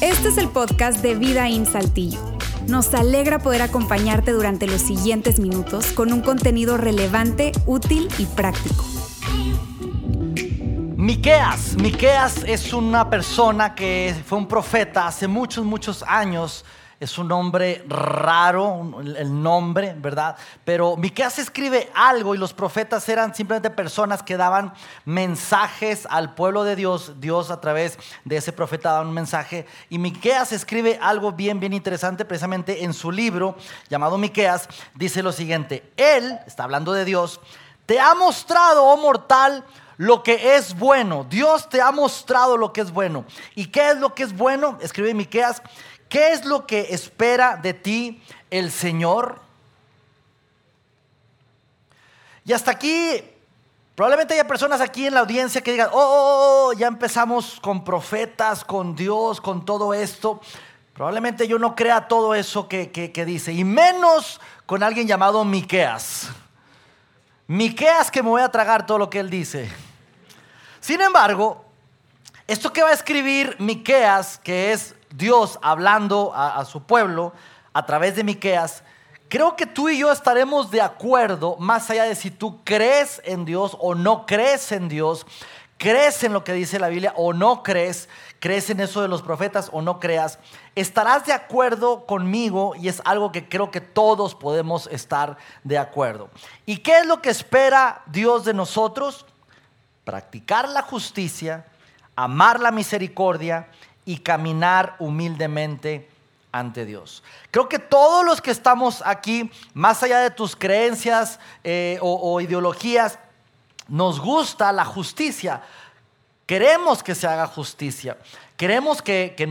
Este es el podcast de Vida en Saltillo. Nos alegra poder acompañarte durante los siguientes minutos con un contenido relevante, útil y práctico. Miqueas, Miqueas es una persona que fue un profeta hace muchos, muchos años es un nombre raro, el nombre, ¿verdad? Pero Miqueas escribe algo y los profetas eran simplemente personas que daban mensajes al pueblo de Dios. Dios a través de ese profeta daba un mensaje. Y Miqueas escribe algo bien, bien interesante, precisamente en su libro llamado Miqueas. Dice lo siguiente: Él, está hablando de Dios, te ha mostrado, oh mortal, lo que es bueno. Dios te ha mostrado lo que es bueno. ¿Y qué es lo que es bueno? Escribe Miqueas ¿Qué es lo que espera de ti el Señor? Y hasta aquí, probablemente haya personas aquí en la audiencia que digan, oh, oh, oh, ya empezamos con profetas, con Dios, con todo esto. Probablemente yo no crea todo eso que, que dice, y menos con alguien llamado Miqueas. Miqueas que me voy a tragar todo lo que él dice. Sin embargo, esto que va a escribir Miqueas, que es Dios hablando a, su pueblo a través de Miqueas, creo que tú y yo estaremos de acuerdo, más allá de si tú crees en Dios o no crees en Dios, crees en lo que dice la Biblia o no crees, crees en eso de los profetas o no creas, estarás de acuerdo conmigo y es algo que creo que todos podemos estar de acuerdo. ¿Y qué es lo que espera Dios de nosotros? Practicar la justicia, amar la misericordia y caminar humildemente ante Dios. Creo que todos los que estamos aquí, más allá de tus creencias eh, o, ideologías, nos gusta la justicia. Queremos que se haga justicia. Queremos que, que,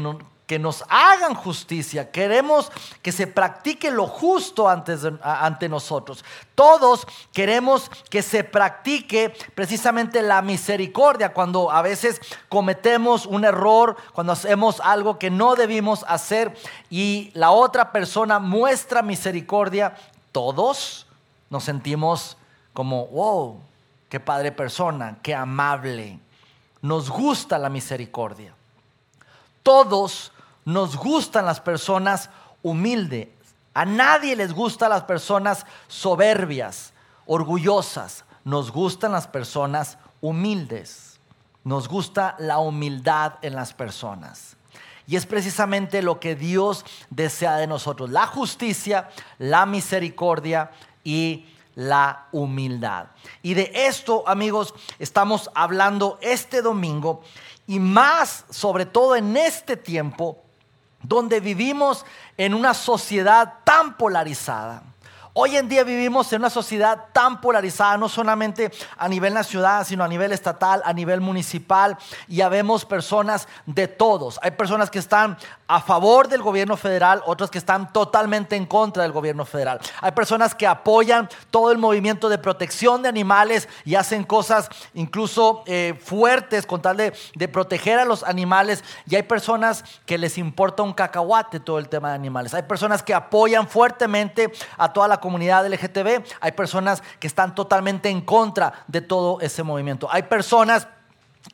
que nos hagan justicia, queremos que se practique lo justo ante nosotros. Todos queremos que se practique precisamente la misericordia cuando a veces cometemos un error, cuando hacemos algo que no debimos hacer y la otra persona muestra misericordia. Todos nos sentimos como, wow, qué padre persona, qué amable. Nos gusta la misericordia. Todos nos gustan las personas humildes. A nadie les gustan las personas soberbias, orgullosas. Nos gustan las personas humildes. Nos gusta la humildad en las personas. Y es precisamente lo que Dios desea de nosotros. La justicia, la misericordia y la humildad. Y de esto, amigos, estamos hablando este domingo y más sobre todo en este tiempo donde vivimos en una sociedad tan polarizada. Hoy en día vivimos en una sociedad tan polarizada, no solamente a nivel nacional, sino a nivel estatal, a nivel municipal, y habemos personas de todos. Hay personas que están a favor del gobierno federal, otras que están totalmente en contra del gobierno federal. Hay personas que apoyan todo el movimiento de protección de animales y hacen cosas incluso eh, fuertes con tal de, de proteger a los animales, y hay personas que les importa un cacahuate todo el tema de animales. Hay personas que apoyan fuertemente a toda la comunidad LGTB, hay personas que están totalmente en contra de todo ese movimiento. Hay personas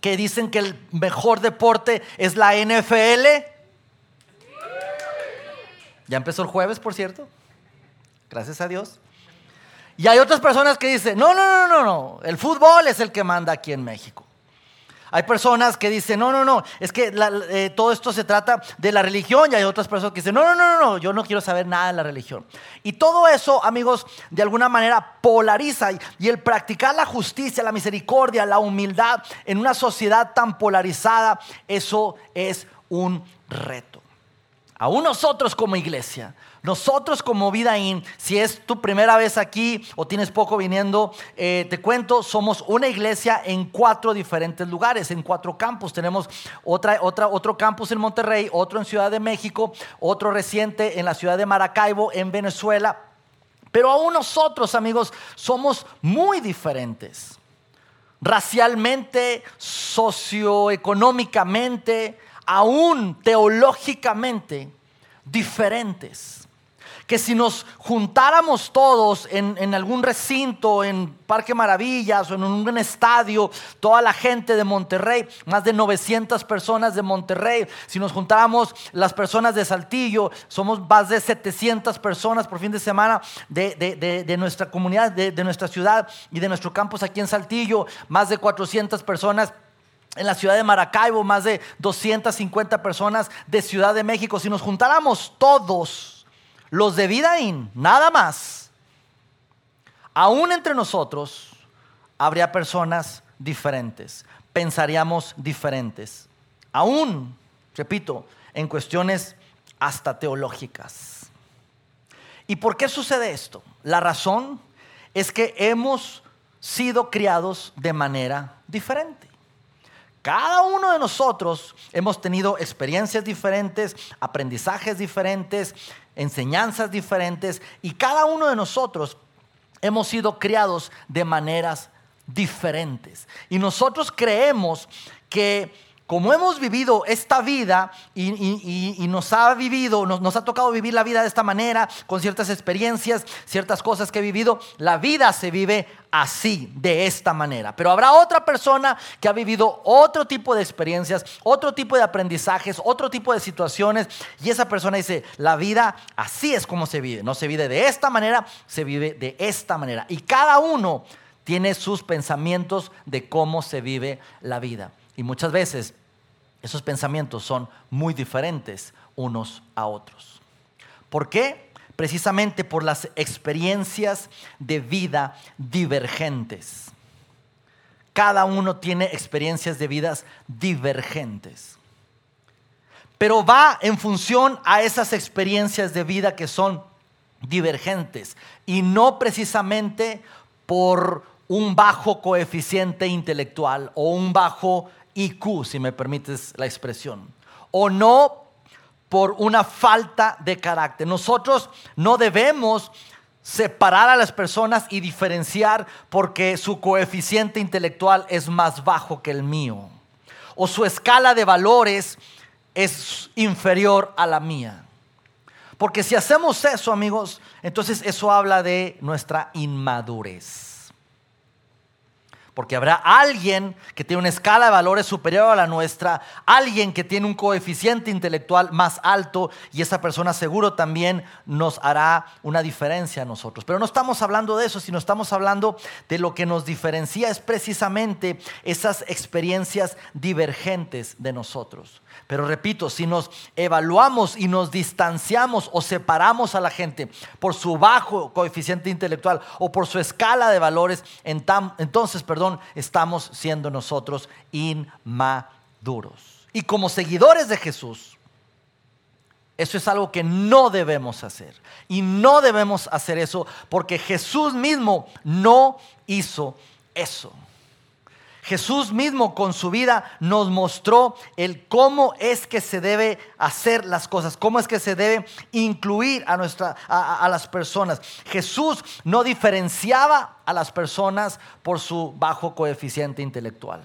que dicen que el mejor deporte es la NFL. Ya empezó el jueves, por cierto. Gracias a Dios. Y hay otras personas que dicen, no, no, no, no, no, el fútbol es el que manda aquí en México. Hay personas que dicen, no, no, no, es que eh, todo esto se trata de la religión y hay otras personas que dicen, no, no, no, no, yo no quiero saber nada de la religión. Y todo eso, amigos, de alguna manera polariza y el practicar la justicia, la misericordia, la humildad en una sociedad tan polarizada, eso es un reto. Aún nosotros como iglesia nosotros como Vida In, si es tu primera vez aquí o tienes poco viniendo, eh, te cuento, somos una iglesia en cuatro diferentes lugares, en cuatro campus. Tenemos otra, otra, otro campus en Monterrey, otro en Ciudad de México, otro reciente en la ciudad de Maracaibo, en Venezuela. Pero aún nosotros, amigos, somos muy diferentes. Racialmente, socioeconómicamente, aún teológicamente diferentes. Que si nos juntáramos todos en, algún recinto, en Parque Maravillas o en un, estadio, toda la gente de Monterrey, más de 900 personas de Monterrey, si nos juntáramos las personas de Saltillo, somos más de 700 personas por fin de semana de, nuestra comunidad, de nuestra ciudad y de nuestro campus aquí en Saltillo, más de 400 personas en la ciudad de Maracaibo, más de 250 personas de Ciudad de México. Si nos juntáramos todos, los de Vidaín, nada más, aún entre nosotros habría personas diferentes, pensaríamos diferentes. Aún, repito, en cuestiones hasta teológicas. ¿Y por qué sucede esto? La razón es que hemos sido criados de manera diferente. Cada uno de nosotros hemos tenido experiencias diferentes, aprendizajes diferentes, enseñanzas diferentes y cada uno de nosotros hemos sido criados de maneras diferentes. Y nosotros creemos que como hemos vivido esta vida y, nos ha vivido, nos, ha tocado vivir la vida de esta manera, con ciertas experiencias, ciertas cosas que he vivido, la vida se vive así, de esta manera. Pero habrá otra persona que ha vivido otro tipo de experiencias, otro tipo de aprendizajes, otro tipo de situaciones, y esa persona dice, la vida así es como se vive. No se vive de esta manera, se vive de esta manera. Y cada uno tiene sus pensamientos de cómo se vive la vida. Y muchas veces esos pensamientos son muy diferentes unos a otros. ¿Por qué? Precisamente por las experiencias de vida divergentes. Cada uno tiene experiencias de vidas divergentes. Pero va en función a esas experiencias de vida que son divergentes y no precisamente por un bajo coeficiente intelectual o un bajo IQ, si me permites la expresión, o no por una falta de carácter. Nosotros no debemos separar a las personas y diferenciar porque su coeficiente intelectual es más bajo que el mío, o su escala de valores es inferior a la mía. Porque si hacemos eso, amigos, entonces eso habla de nuestra inmadurez. Porque habrá alguien que tiene una escala de valores superior a la nuestra, alguien que tiene un coeficiente intelectual más alto y esa persona seguro también nos hará una diferencia a nosotros. Pero no estamos hablando de eso, sino estamos hablando de lo que nos diferencia es precisamente esas experiencias divergentes de nosotros. Pero repito, si nos evaluamos y nos distanciamos o separamos a la gente por su bajo coeficiente intelectual o por su escala de valores, entonces, perdón, estamos siendo nosotros inmaduros. Y como seguidores de Jesús, eso es algo que no debemos hacer. Y no debemos hacer eso porque Jesús mismo no hizo eso. Jesús mismo con su vida nos mostró el cómo es que se debe hacer las cosas, cómo es que se debe incluir a, nuestra, a, las personas. Jesús no diferenciaba a las personas por su bajo coeficiente intelectual.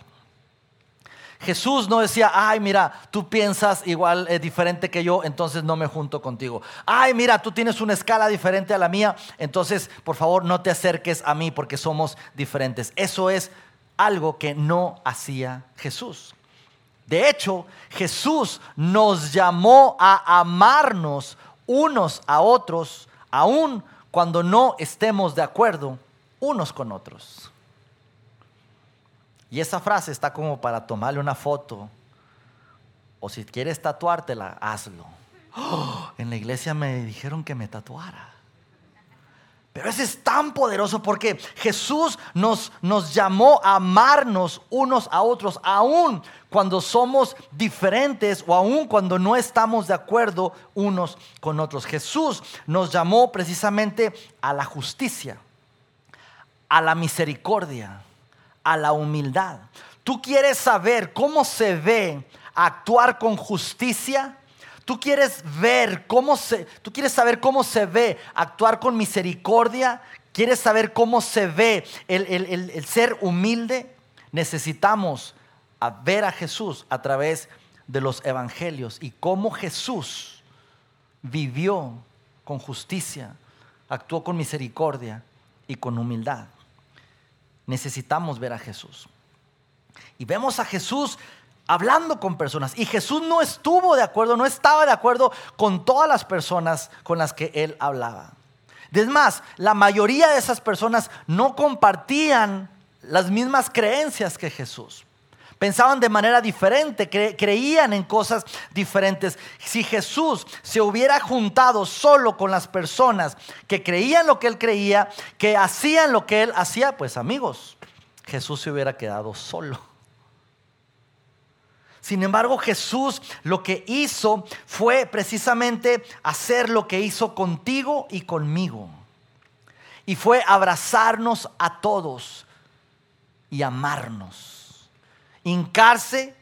Jesús no decía, ay, mira, tú piensas igual eh, diferente que yo, entonces no me junto contigo. Ay, mira, tú tienes una escala diferente a la mía, entonces por favor no te acerques a mí porque somos diferentes. Eso es algo que no hacía Jesús. De hecho, Jesús nos llamó a amarnos unos a otros, aun cuando no estemos de acuerdo unos con otros. Y esa frase está como para tomarle una foto. O si quieres tatuártela, hazlo. En la iglesia me dijeron que me tatuara. Pero ese es tan poderoso porque Jesús nos, nos llamó a amarnos unos a otros, aun cuando somos diferentes o aun cuando no estamos de acuerdo unos con otros. Jesús nos llamó precisamente a la justicia, a la misericordia, a la humildad. ¿Tú quieres saber cómo se ve actuar con justicia? Tú quieres ver cómo se, tú quieres saber cómo se ve actuar con misericordia, quieres saber cómo se ve el, ser humilde. Necesitamos ver a Jesús a través de los evangelios y cómo Jesús vivió con justicia, actuó con misericordia y con humildad. Necesitamos ver a Jesús. Y vemos a Jesús hablando con personas. Y Jesús no estuvo de acuerdo, no estaba de acuerdo con todas las personas con las que él hablaba. Es más, la mayoría de esas personas no compartían las mismas creencias que Jesús. Pensaban de manera diferente, creían en cosas diferentes. Si Jesús se hubiera juntado solo con las personas que creían lo que él creía, que hacían lo que él hacía, pues amigos, Jesús se hubiera quedado solo. Sin embargo, Jesús lo que hizo fue precisamente hacer lo que hizo contigo y conmigo. Y fue abrazarnos a todos y amarnos. Hincarse,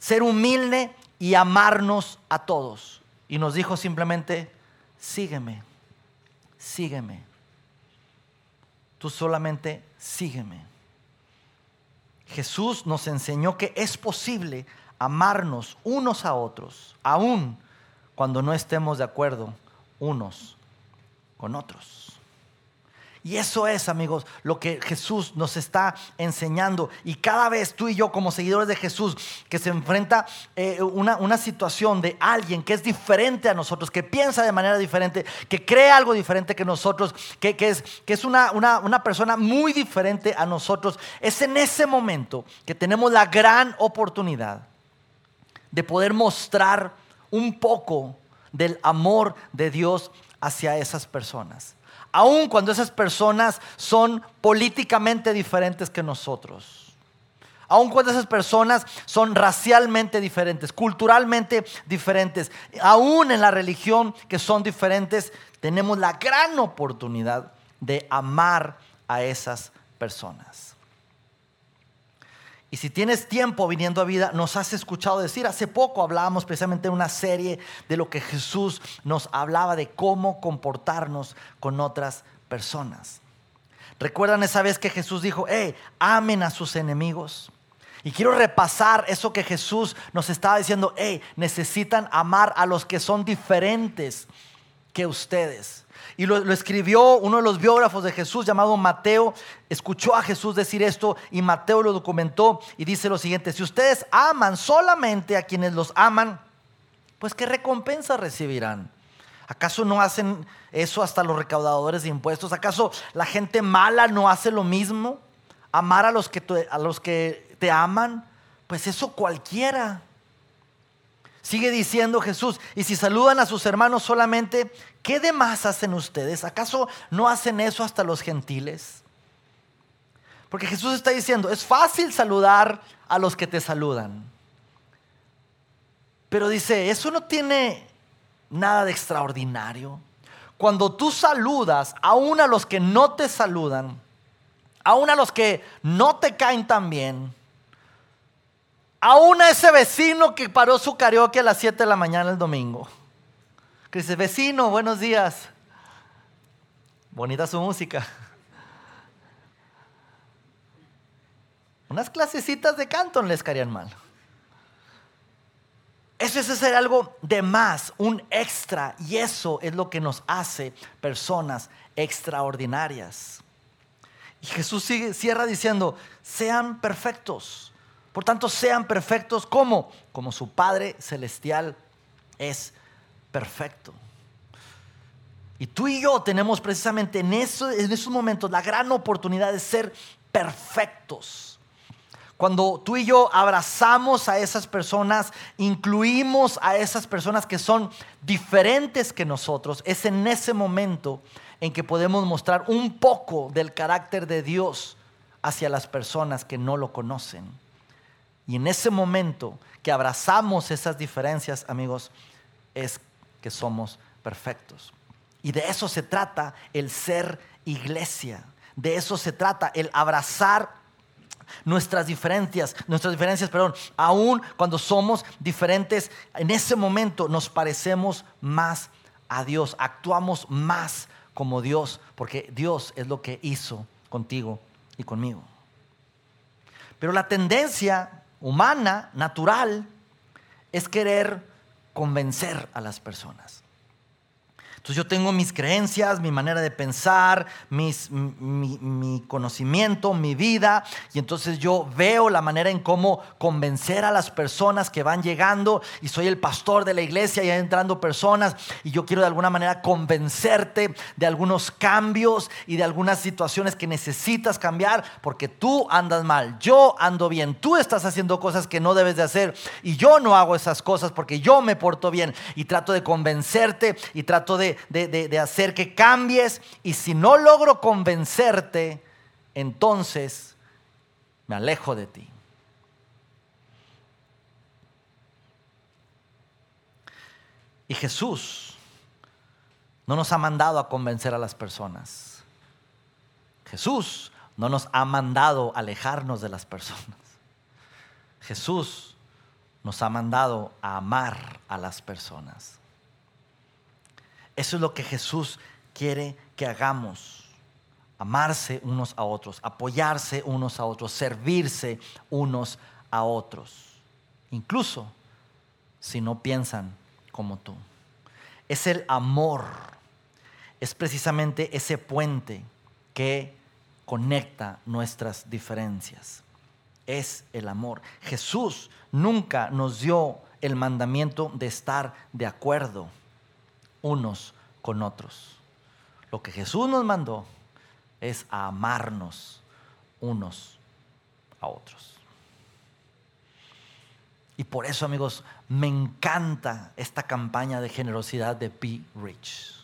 ser humilde y amarnos a todos. Y nos dijo simplemente, sígueme, sígueme. Tú solamente sígueme. Jesús nos enseñó que es posible amarnos unos a otros, aun cuando no estemos de acuerdo unos con otros. Y eso es, amigos, lo que Jesús nos está enseñando. Y cada vez tú y yo, como seguidores de Jesús, que se enfrenta eh, una, situación de alguien que es diferente a nosotros, que piensa de manera diferente, que cree algo diferente que nosotros, que, es, que es una, una persona muy diferente a nosotros, es en ese momento que tenemos la gran oportunidad de poder mostrar un poco del amor de Dios hacia esas personas aun cuando esas personas son políticamente diferentes que nosotros. Aun cuando esas personas son racialmente diferentes, culturalmente diferentes, aún en la religión que son diferentes, tenemos la gran oportunidad de amar a esas personas. Y si tienes tiempo viniendo a vida, nos has escuchado decir, hace poco hablábamos precisamente de una serie de lo que Jesús nos hablaba de cómo comportarnos con otras personas. ¿Recuerdan esa vez que Jesús dijo, hey, amen a sus enemigos? Y quiero repasar eso que Jesús nos estaba diciendo, hey, necesitan amar a los que son diferentes que ustedes. Y lo, escribió uno de los biógrafos de Jesús llamado Mateo. Escuchó a Jesús decir esto y Mateo lo documentó y dice lo siguiente, si ustedes aman solamente a quienes los aman, pues ¿qué recompensa recibirán? ¿Acaso no hacen eso hasta los recaudadores de impuestos? ¿Acaso la gente mala no hace lo mismo? Amar a los que a los que te aman, pues eso cualquiera. Sigue diciendo Jesús, y si saludan a sus hermanos solamente, ¿qué demás hacen ustedes? ¿Acaso no hacen eso hasta los gentiles? Porque Jesús está diciendo, es fácil saludar a los que te saludan. Pero dice, eso no tiene nada de extraordinario. Cuando tú saludas aún a los que no te saludan, aún a los que no te caen tan bien, Aún a ese vecino que paró su karaoke a las 7 de la mañana el domingo. Que dice, vecino, buenos días. Bonita su música. Unas clasecitas de canto les caerían mal. Eso es hacer algo de más, un extra. Y eso es lo que nos hace personas extraordinarias. Y Jesús sigue, cierra diciendo, sean perfectos por tanto, sean perfectos como, como su Padre Celestial es perfecto. Y tú y yo tenemos precisamente en, eso, en esos momentos la gran oportunidad de ser perfectos. Cuando tú y yo abrazamos a esas personas, incluimos a esas personas que son diferentes que nosotros, es en ese momento en que podemos mostrar un poco del carácter de Dios hacia las personas que no lo conocen. Y en ese momento que abrazamos esas diferencias, amigos, es que somos perfectos. Y de eso se trata el ser iglesia. De eso se trata el abrazar nuestras diferencias, nuestras diferencias, perdón, aún cuando somos diferentes, en ese momento nos parecemos más a Dios, actuamos más como Dios, porque Dios es lo que hizo contigo y conmigo. Pero la tendencia humana, natural, es querer convencer a las personas. Entonces yo tengo mis creencias, mi manera de pensar, mis, mi, mi, conocimiento, mi vida, y entonces yo veo la manera en cómo convencer a las personas que van llegando, y soy el pastor de la iglesia y entrando personas, y yo quiero de alguna manera convencerte de algunos cambios y de algunas situaciones que necesitas cambiar, porque tú andas mal, yo ando bien, tú estás haciendo cosas que no debes de hacer, y yo no hago esas cosas porque yo me porto bien, y trato de convencerte, y trato de hacer que cambies y si no logro convencerte, entonces me alejo de ti. Y Jesús no nos ha mandado a convencer a las personas. Jesús no nos ha mandado a alejarnos de las personas. Jesús nos ha mandado a amar a las personas. Eso es lo que Jesús quiere que hagamos. Amarse unos a otros, apoyarse unos a otros, servirse unos a otros. Incluso si no piensan como tú. Es el amor. Es precisamente ese puente que conecta nuestras diferencias. Es el amor. Jesús nunca nos dio el mandamiento de estar de acuerdo unos con otros. Lo que Jesús nos mandó es amarnos unos a otros. Y por eso, amigos, me encanta esta campaña de generosidad de Be Rich.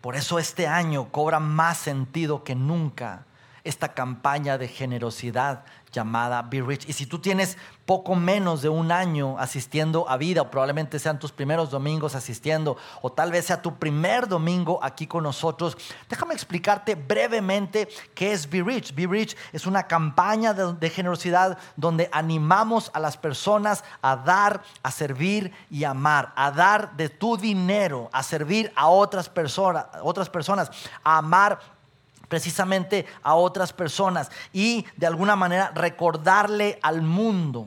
Por eso este año cobra más sentido que nunca esta campaña de generosidad llamada Be Rich. Y si tú tienes poco menos de un año asistiendo a vida, o probablemente sean tus primeros domingos asistiendo, o tal vez sea tu primer domingo aquí con nosotros, déjame explicarte brevemente qué es Be Rich. Be Rich es una campaña de, de generosidad donde animamos a las personas a dar, a servir y amar, a dar de tu dinero, a servir a otras personas, otras personas, a amar precisamente a otras personas y de alguna manera recordarle al mundo,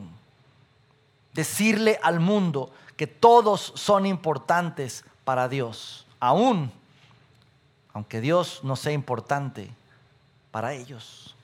decirle al mundo que todos son importantes para Dios, aún aunque Dios no sea importante para ellos.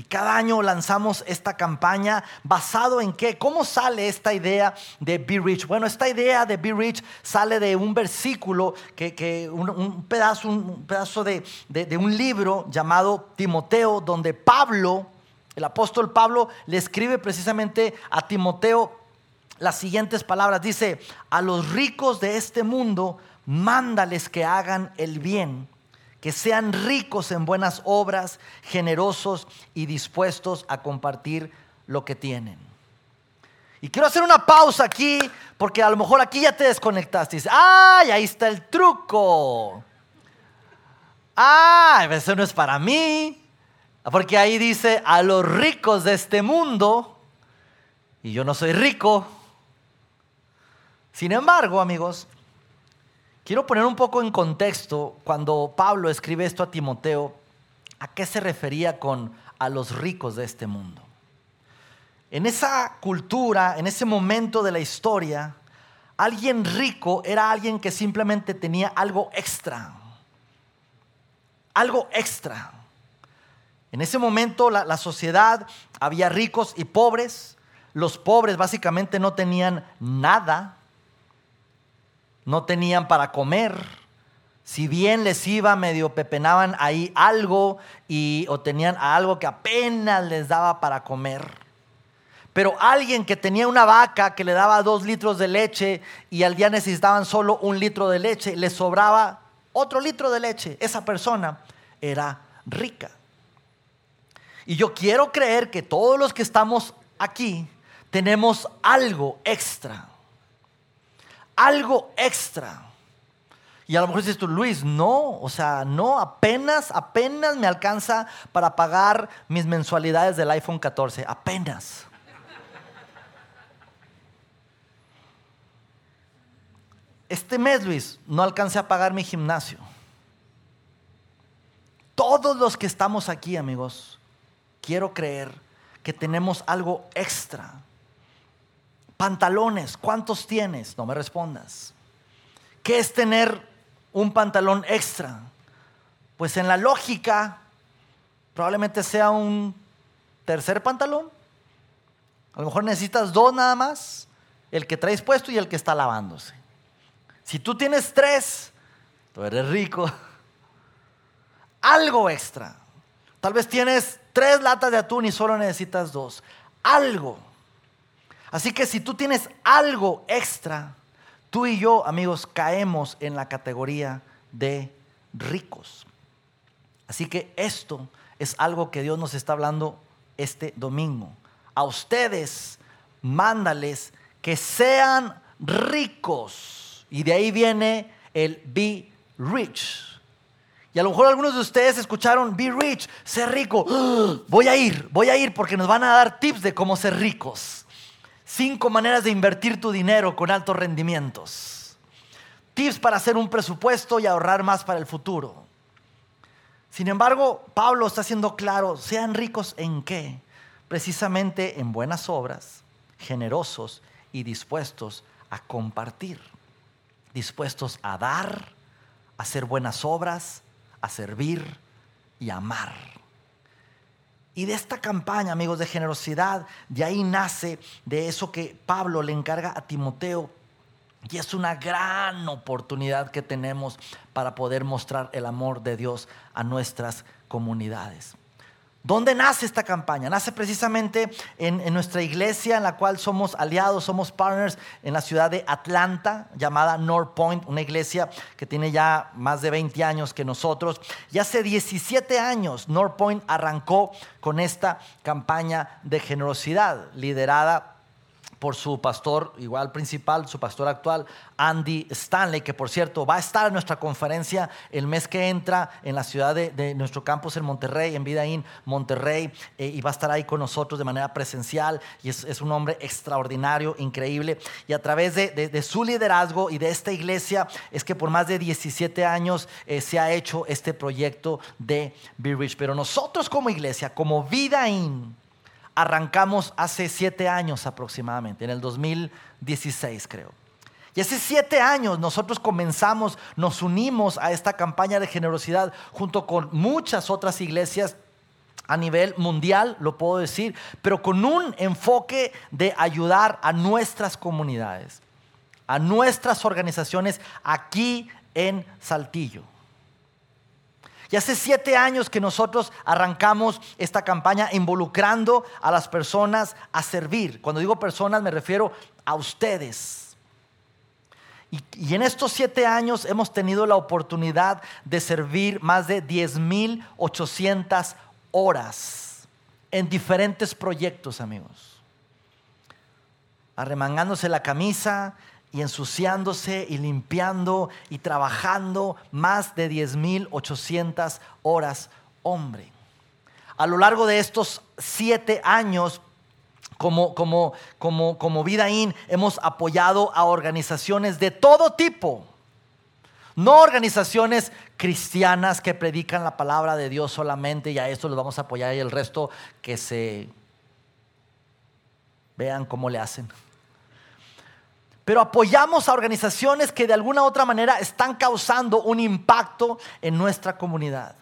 Y cada año lanzamos esta campaña basado en qué? ¿Cómo sale esta idea de Be Rich? Bueno, esta idea de Be Rich sale de un versículo, que, un, pedazo, un pedazo de, de un libro llamado Timoteo, donde Pablo, el apóstol Pablo, le escribe precisamente a Timoteo las siguientes palabras. Dice, a los ricos de este mundo, mándales que hagan el bien que sean ricos en buenas obras, generosos y dispuestos a compartir lo que tienen. Y quiero hacer una pausa aquí, porque a lo mejor aquí ya te desconectaste. Y ¡ay! Ahí está el truco. ¡ay! Eso no es para mí. Porque ahí dice a los ricos de este mundo. Y yo no soy rico. Sin embargo, amigos, Quiero poner un poco en contexto cuando Pablo escribe esto a Timoteo, a qué se refería con a los ricos de este mundo. En esa cultura, en ese momento de la historia, alguien rico era alguien que simplemente tenía algo extra. Algo extra. En ese momento la, la, sociedad había ricos y pobres. Los pobres básicamente no tenían nada no tenían para comer. Si bien les iba, medio pepenaban ahí algo y, o tenían algo que apenas les daba para comer. Pero alguien que tenía una vaca que le daba dos litros de leche y al día necesitaban solo un litro de leche, le sobraba otro litro de leche. Esa persona era rica. Y yo quiero creer que todos los que estamos aquí tenemos algo extra algo extra. Y a lo mejor dices tú, Luis, no, o sea, no, apenas, apenas me alcanza para pagar mis mensualidades del iPhone 14, apenas. Este mes, Luis, no alcancé a pagar mi gimnasio. Todos los que estamos aquí, amigos, quiero creer que tenemos algo extra Pantalones, ¿cuántos tienes? No me respondas. ¿Qué es tener un pantalón extra? Pues en la lógica probablemente sea un tercer pantalón. A lo mejor necesitas dos nada más, el que traes puesto y el que está lavándose. Si tú tienes tres, tú eres rico. Algo extra. Tal vez tienes tres latas de atún y solo necesitas dos. Algo. Así que si tú tienes algo extra, tú y yo, amigos, caemos en la categoría de ricos. Así que esto es algo que Dios nos está hablando este domingo. A ustedes, mándales que sean ricos. Y de ahí viene el be rich. Y a lo mejor algunos de ustedes escucharon be rich, ser rico. Voy a ir, voy a ir porque nos van a dar tips de cómo ser ricos. Cinco maneras de invertir tu dinero con altos rendimientos. Tips para hacer un presupuesto y ahorrar más para el futuro. Sin embargo, Pablo está siendo claro, sean ricos en qué? Precisamente en buenas obras, generosos y dispuestos a compartir, dispuestos a dar, a hacer buenas obras, a servir y amar. Y de esta campaña, amigos, de generosidad, de ahí nace de eso que Pablo le encarga a Timoteo. Y es una gran oportunidad que tenemos para poder mostrar el amor de Dios a nuestras comunidades. ¿Dónde nace esta campaña? Nace precisamente en, nuestra iglesia en la cual somos aliados, somos partners en la ciudad de Atlanta, llamada North Point, una iglesia que tiene ya más de 20 años que nosotros. Y hace 17 años North Point arrancó con esta campaña de generosidad liderada por su pastor, igual principal, su pastor actual, Andy Stanley, que por cierto va a estar en nuestra conferencia el mes que entra en la ciudad de, nuestro campus en Monterrey, en Vidaín, Monterrey, eh, y va a estar ahí con nosotros de manera presencial. Y es, un hombre extraordinario, increíble. Y a través de, su liderazgo y de esta iglesia es que por más de 17 años eh, se ha hecho este proyecto de Be Rich. Pero nosotros como iglesia, como Vidaín, arrancamos hace siete años aproximadamente, en el 2016 creo. Y hace siete años nosotros comenzamos, nos unimos a esta campaña de generosidad junto con muchas otras iglesias a nivel mundial, lo puedo decir, pero con un enfoque de ayudar a nuestras comunidades, a nuestras organizaciones aquí en Saltillo. Y hace siete años que nosotros arrancamos esta campaña involucrando a las personas a servir. Cuando digo personas me refiero a ustedes. Y, en estos siete años hemos tenido la oportunidad de servir más de 10.800 horas en diferentes proyectos, amigos. Arremangándose la camisa, y ensuciándose y limpiando y trabajando más de 10.800 horas hombre. A lo largo de estos siete años, como, como, como, como Vidaín, hemos apoyado a organizaciones de todo tipo. No organizaciones cristianas que predican la palabra de Dios solamente y a esto los vamos a apoyar y el resto que se vean cómo le hacen pero apoyamos a organizaciones que de alguna otra manera están causando un impacto en nuestra comunidad.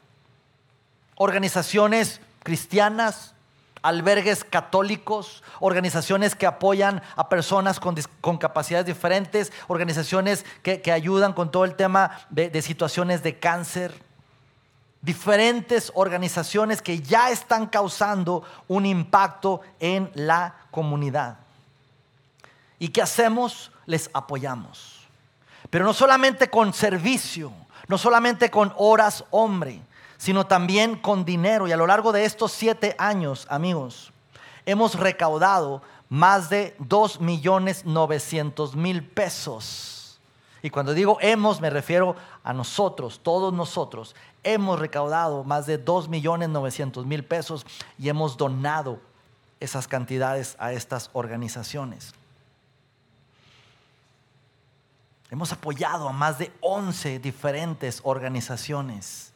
Organizaciones cristianas, albergues católicos, organizaciones que apoyan a personas con, capacidades diferentes, organizaciones que, ayudan con todo el tema de situaciones de cáncer, diferentes organizaciones que ya están causando un impacto en la comunidad. ¿Y qué hacemos? Les apoyamos. Pero no solamente con servicio, no solamente con horas hombre, sino también con dinero. Y a lo largo de estos siete años, amigos, hemos recaudado más de 2 millones 900 mil pesos. Y cuando digo hemos, me refiero a nosotros, todos nosotros. Hemos recaudado más de 2 millones 900 mil pesos y hemos donado esas cantidades a estas organizaciones. Hemos apoyado a más de 11 diferentes organizaciones.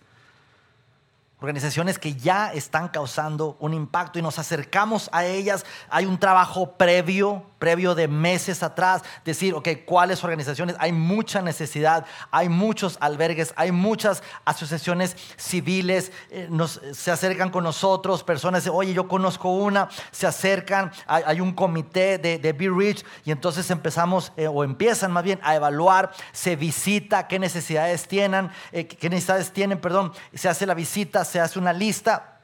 Organizaciones que ya están causando un impacto y nos acercamos a ellas. Hay un trabajo previo previo de meses atrás, decir, ok, ¿cuáles organizaciones? Hay mucha necesidad, hay muchos albergues, hay muchas asociaciones civiles, eh, se acercan con nosotros, personas, oye, yo conozco una, se acercan, hay, un comité de, de Be Rich y entonces empezamos, eh, o empiezan más bien, a evaluar, se visita qué necesidades tienen, eh, qué necesidades tienen, perdón, se hace la visita, se hace una lista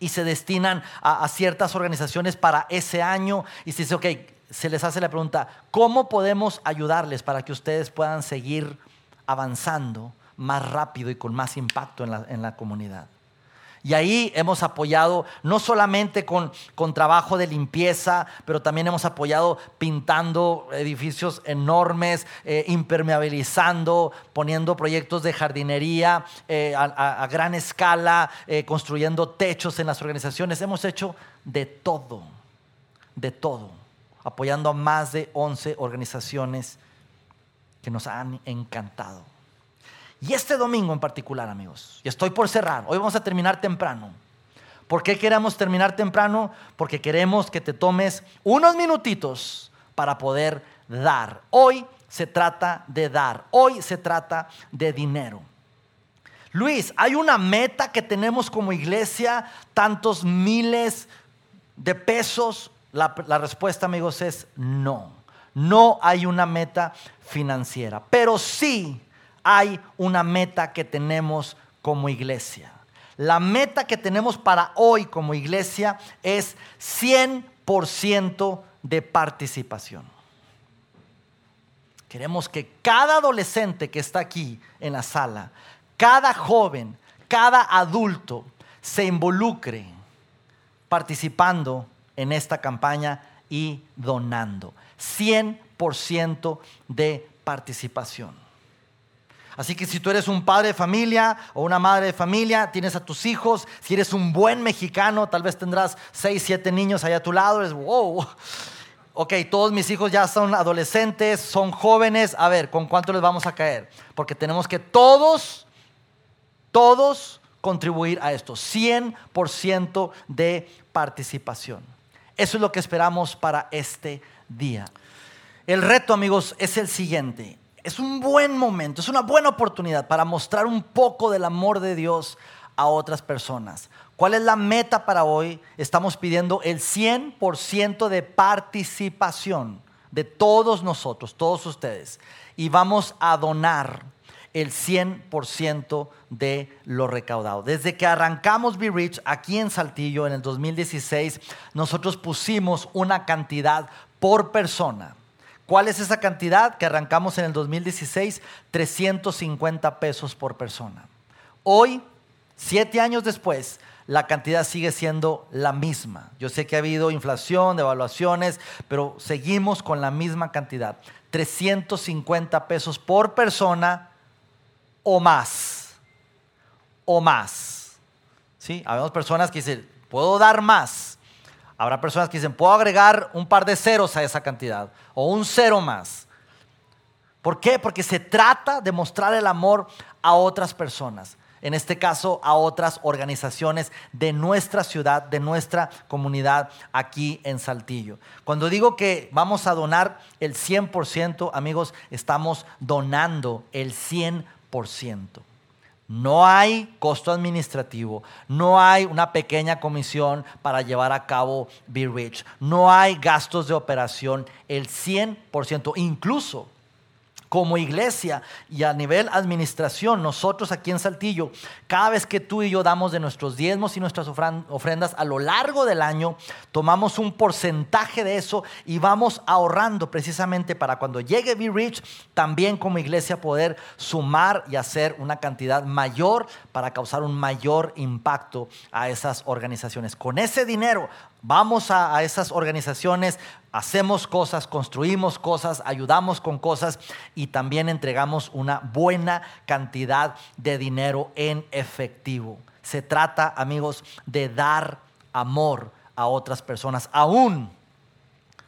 y se destinan a, ciertas organizaciones para ese año y se dice, ok, se les hace la pregunta, ¿cómo podemos ayudarles para que ustedes puedan seguir avanzando más rápido y con más impacto en la comunidad? Y ahí hemos apoyado no solamente con, trabajo de limpieza, pero también hemos apoyado pintando edificios enormes, eh, impermeabilizando, poniendo proyectos de jardinería eh, a, gran escala, eh, construyendo techos en las organizaciones. Hemos hecho de todo, de todo, apoyando a más de 11 organizaciones que nos han encantado. Y este domingo en particular, amigos, y estoy por cerrar, hoy vamos a terminar temprano. ¿Por qué queremos terminar temprano? Porque queremos que te tomes unos minutitos para poder dar. Hoy se trata de dar, hoy se trata de dinero. Luis, ¿hay una meta que tenemos como iglesia? Tantos miles de pesos. La, respuesta, amigos, es no. No hay una meta financiera, pero sí hay una meta que tenemos como iglesia. La meta que tenemos para hoy como iglesia es 100% de participación. Queremos que cada adolescente que está aquí en la sala, cada joven, cada adulto se involucre participando en esta campaña y donando. 100% de participación. Así que si tú eres un padre de familia o una madre de familia, tienes a tus hijos, si eres un buen mexicano, tal vez tendrás seis, siete niños allá a tu lado, es wow. Ok, todos mis hijos ya son adolescentes, son jóvenes. A ver, ¿con cuánto les vamos a caer? Porque tenemos que todos, todos contribuir a esto. 100% de participación. Eso es lo que esperamos para este día. El reto, amigos, es el siguiente es un buen momento, es una buena oportunidad para mostrar un poco del amor de Dios a otras personas. ¿Cuál es la meta para hoy? Estamos pidiendo el 100% de participación de todos nosotros, todos ustedes. Y vamos a donar el 100% de lo recaudado. Desde que arrancamos Be Rich aquí en Saltillo en el 2016, nosotros pusimos una cantidad por persona ¿Cuál es esa cantidad que arrancamos en el 2016? 350 pesos por persona. Hoy, siete años después, la cantidad sigue siendo la misma. Yo sé que ha habido inflación, devaluaciones, pero seguimos con la misma cantidad. 350 pesos por persona o más. O más. ¿Sí? Habemos personas que dicen, puedo dar más. Habrá personas que dicen, puedo agregar un par de ceros a esa cantidad o un cero más. ¿Por qué? Porque se trata de mostrar el amor a otras personas. En este caso, a otras organizaciones de nuestra ciudad, de nuestra comunidad aquí en Saltillo. Cuando digo que vamos a donar el 100%, amigos, estamos donando el 100%. No hay costo administrativo, no hay una pequeña comisión para llevar a cabo Be Rich, no hay gastos de operación, el 100%, incluso como iglesia y a nivel administración, nosotros aquí en Saltillo, cada vez que tú y yo damos de nuestros diezmos y nuestras ofrendas a lo largo del año, tomamos un porcentaje de eso y vamos ahorrando precisamente para cuando llegue Be Rich, también como iglesia poder sumar y hacer una cantidad mayor para causar un mayor impacto a esas organizaciones. Con ese dinero vamos a, esas organizaciones, hacemos cosas, construimos cosas, ayudamos con cosas y también entregamos una buena cantidad de dinero en efectivo. Se trata, amigos, de dar amor a otras personas, aún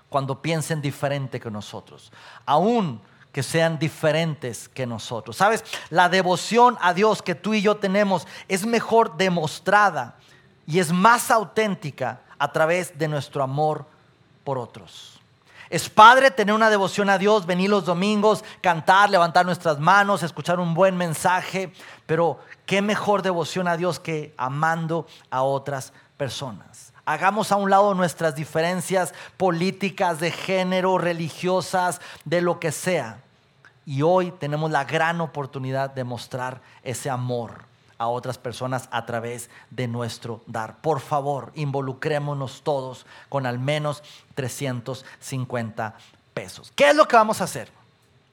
cuando piensen diferente que nosotros, aún que sean diferentes que nosotros. ¿Sabes? La devoción a Dios que tú y yo tenemos es mejor demostrada y es más auténtica a través de nuestro amor por otros. Es padre tener una devoción a Dios, venir los domingos, cantar, levantar nuestras manos, escuchar un buen mensaje, pero qué mejor devoción a Dios que amando a otras personas. Hagamos a un lado nuestras diferencias políticas, de género, religiosas, de lo que sea. Y hoy tenemos la gran oportunidad de mostrar ese amor a otras personas a través de nuestro dar. Por favor, involucrémonos todos con al menos 350 pesos. ¿Qué es lo que vamos a hacer?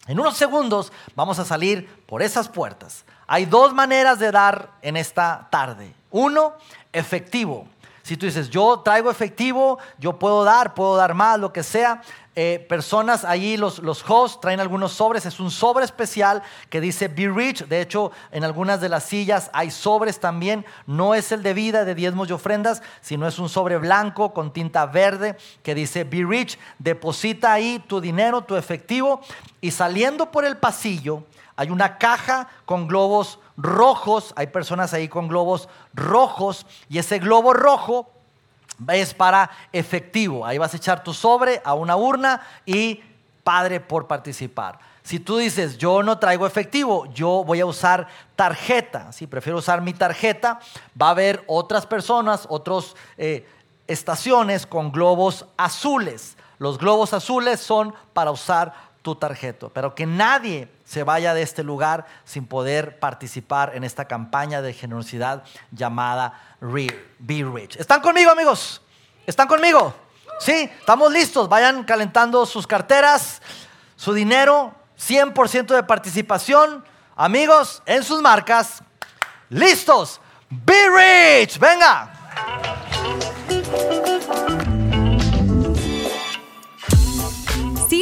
En unos segundos vamos a salir por esas puertas. Hay dos maneras de dar en esta tarde. Uno, efectivo. Si tú dices, yo traigo efectivo, yo puedo dar, puedo dar más, lo que sea. Eh, personas allí, los, los hosts, traen algunos sobres. Es un sobre especial que dice Be Rich. De hecho, en algunas de las sillas hay sobres también. No es el de vida, de diezmos y ofrendas, sino es un sobre blanco con tinta verde que dice Be Rich. Deposita ahí tu dinero, tu efectivo. Y saliendo por el pasillo, hay una caja con globos rojos, hay personas ahí con globos rojos y ese globo rojo es para efectivo. Ahí vas a echar tu sobre a una urna y padre por participar. Si tú dices, yo no traigo efectivo, yo voy a usar tarjeta, si prefiero usar mi tarjeta, va a haber otras personas, otras eh, estaciones con globos azules. Los globos azules son para usar tu tarjeta, pero que nadie se vaya de este lugar sin poder participar en esta campaña de generosidad llamada Be Rich. ¿Están conmigo, amigos? ¿Están conmigo? Sí, estamos listos. Vayan calentando sus carteras, su dinero, 100% de participación. Amigos, en sus marcas, listos. Be Rich, venga.